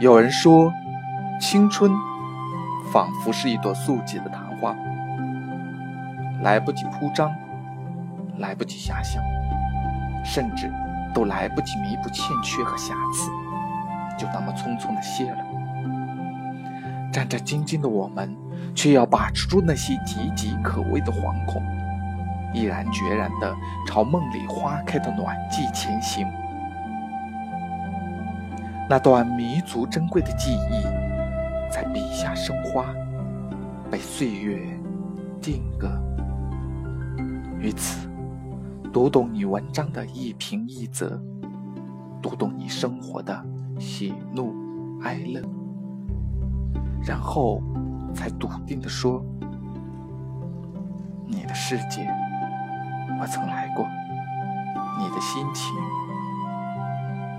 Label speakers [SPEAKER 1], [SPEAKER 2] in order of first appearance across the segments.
[SPEAKER 1] 有人说，青春仿佛是一朵素洁的昙花，来不及铺张，来不及遐想，甚至都来不及弥补欠缺和瑕疵，就那么匆匆的谢了。战战兢兢的我们，却要把持住那些岌岌可危的惶恐，毅然决然地朝梦里花开的暖季前行。那段弥足珍贵的记忆，在笔下生花，被岁月定格。于此，读懂你文章的一平一仄，读懂你生活的喜怒哀乐，然后才笃定地说：你的世界，我曾来过；你的心情，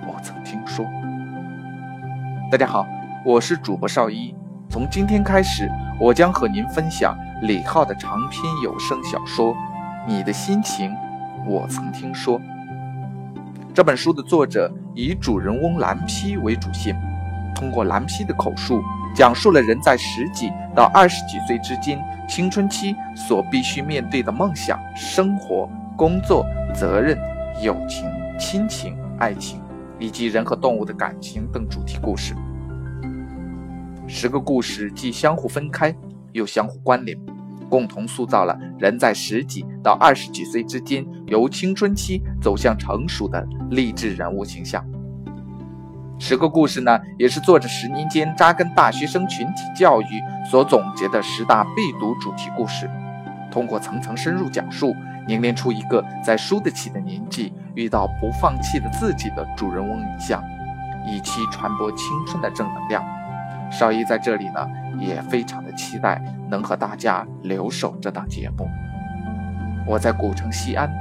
[SPEAKER 1] 我曾听说。大家好，我是主播邵一。从今天开始，我将和您分享李浩的长篇有声小说《你的心情，我曾听说》。这本书的作者以主人翁蓝批为主线，通过蓝批的口述，讲述了人在十几到二十几岁之间青春期所必须面对的梦想、生活、工作、责任、友情、亲情、爱情。以及人和动物的感情等主题故事，十个故事既相互分开，又相互关联，共同塑造了人在十几到二十几岁之间由青春期走向成熟的励志人物形象。十个故事呢，也是作者十年间扎根大学生群体教育所总结的十大必读主题故事，通过层层深入讲述。凝练出一个在输得起的年纪遇到不放弃的自己的主人翁影像，以期传播青春的正能量。邵一在这里呢，也非常的期待能和大家留守这档节目。我在古城西安，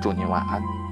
[SPEAKER 1] 祝您晚安。